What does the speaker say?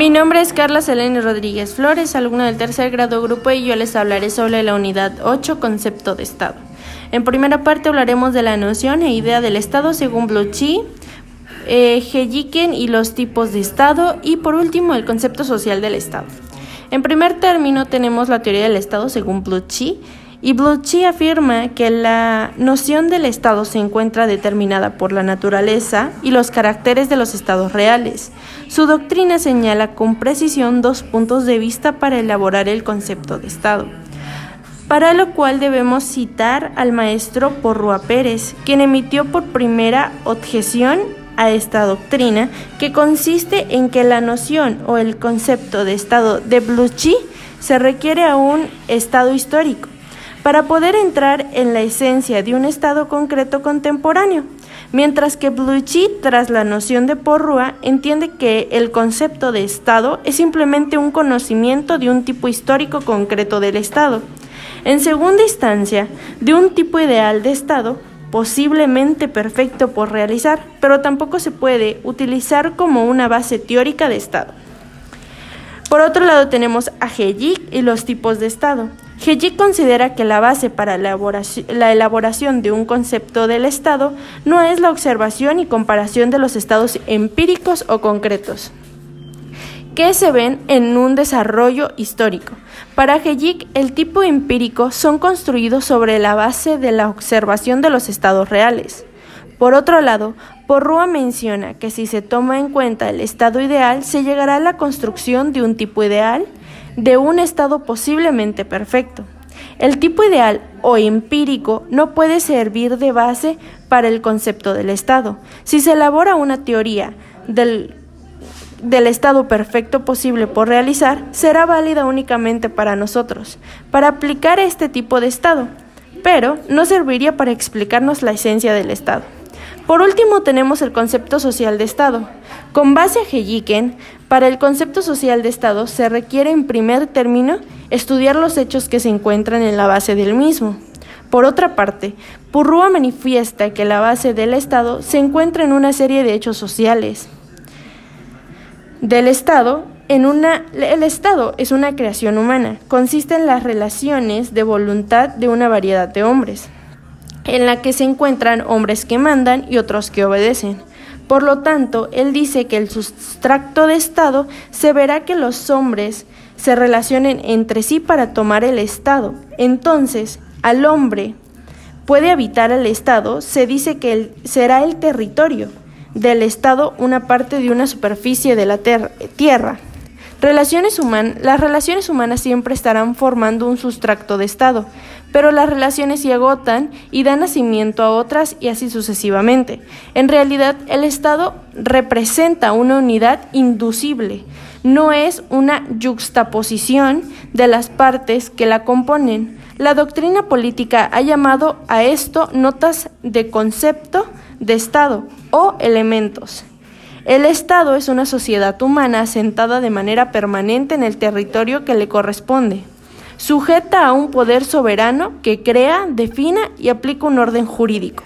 Mi nombre es Carla Selene Rodríguez Flores, alumna del tercer grado grupo y yo les hablaré sobre la unidad 8, concepto de Estado. En primera parte hablaremos de la noción e idea del Estado según Bluchi, eh, y los tipos de Estado y por último el concepto social del Estado. En primer término tenemos la teoría del Estado según Bluchi y Bluchi afirma que la noción del Estado se encuentra determinada por la naturaleza y los caracteres de los estados reales. Su doctrina señala con precisión dos puntos de vista para elaborar el concepto de Estado, para lo cual debemos citar al maestro Porrua Pérez, quien emitió por primera objeción a esta doctrina, que consiste en que la noción o el concepto de Estado de Bluchi se requiere a un Estado histórico para poder entrar en la esencia de un estado concreto contemporáneo, mientras que Bluchy, tras la noción de Porrua, entiende que el concepto de estado es simplemente un conocimiento de un tipo histórico concreto del estado. En segunda instancia, de un tipo ideal de estado, posiblemente perfecto por realizar, pero tampoco se puede utilizar como una base teórica de estado. Por otro lado tenemos a y los tipos de estado. Hejik considera que la base para la elaboración de un concepto del estado no es la observación y comparación de los estados empíricos o concretos que se ven en un desarrollo histórico. Para Hejik, el tipo empírico son construidos sobre la base de la observación de los estados reales. Por otro lado, Porrúa menciona que si se toma en cuenta el estado ideal, se llegará a la construcción de un tipo ideal de un estado posiblemente perfecto. El tipo ideal o empírico no puede servir de base para el concepto del estado. Si se elabora una teoría del, del estado perfecto posible por realizar, será válida únicamente para nosotros, para aplicar este tipo de estado, pero no serviría para explicarnos la esencia del estado. Por último, tenemos el concepto social de Estado. Con base a Heyiken, para el concepto social de Estado se requiere en primer término estudiar los hechos que se encuentran en la base del mismo. Por otra parte, Purrúa manifiesta que la base del Estado se encuentra en una serie de hechos sociales. Del Estado, en una, el Estado es una creación humana, consiste en las relaciones de voluntad de una variedad de hombres en la que se encuentran hombres que mandan y otros que obedecen. Por lo tanto, él dice que el sustracto de Estado se verá que los hombres se relacionen entre sí para tomar el Estado. Entonces, al hombre puede habitar el Estado, se dice que será el territorio del Estado una parte de una superficie de la tierra. Relaciones las relaciones humanas siempre estarán formando un sustracto de Estado, pero las relaciones se agotan y dan nacimiento a otras y así sucesivamente. En realidad, el Estado representa una unidad inducible, no es una yuxtaposición de las partes que la componen. La doctrina política ha llamado a esto notas de concepto de Estado o elementos. El Estado es una sociedad humana asentada de manera permanente en el territorio que le corresponde, sujeta a un poder soberano que crea, defina y aplica un orden jurídico.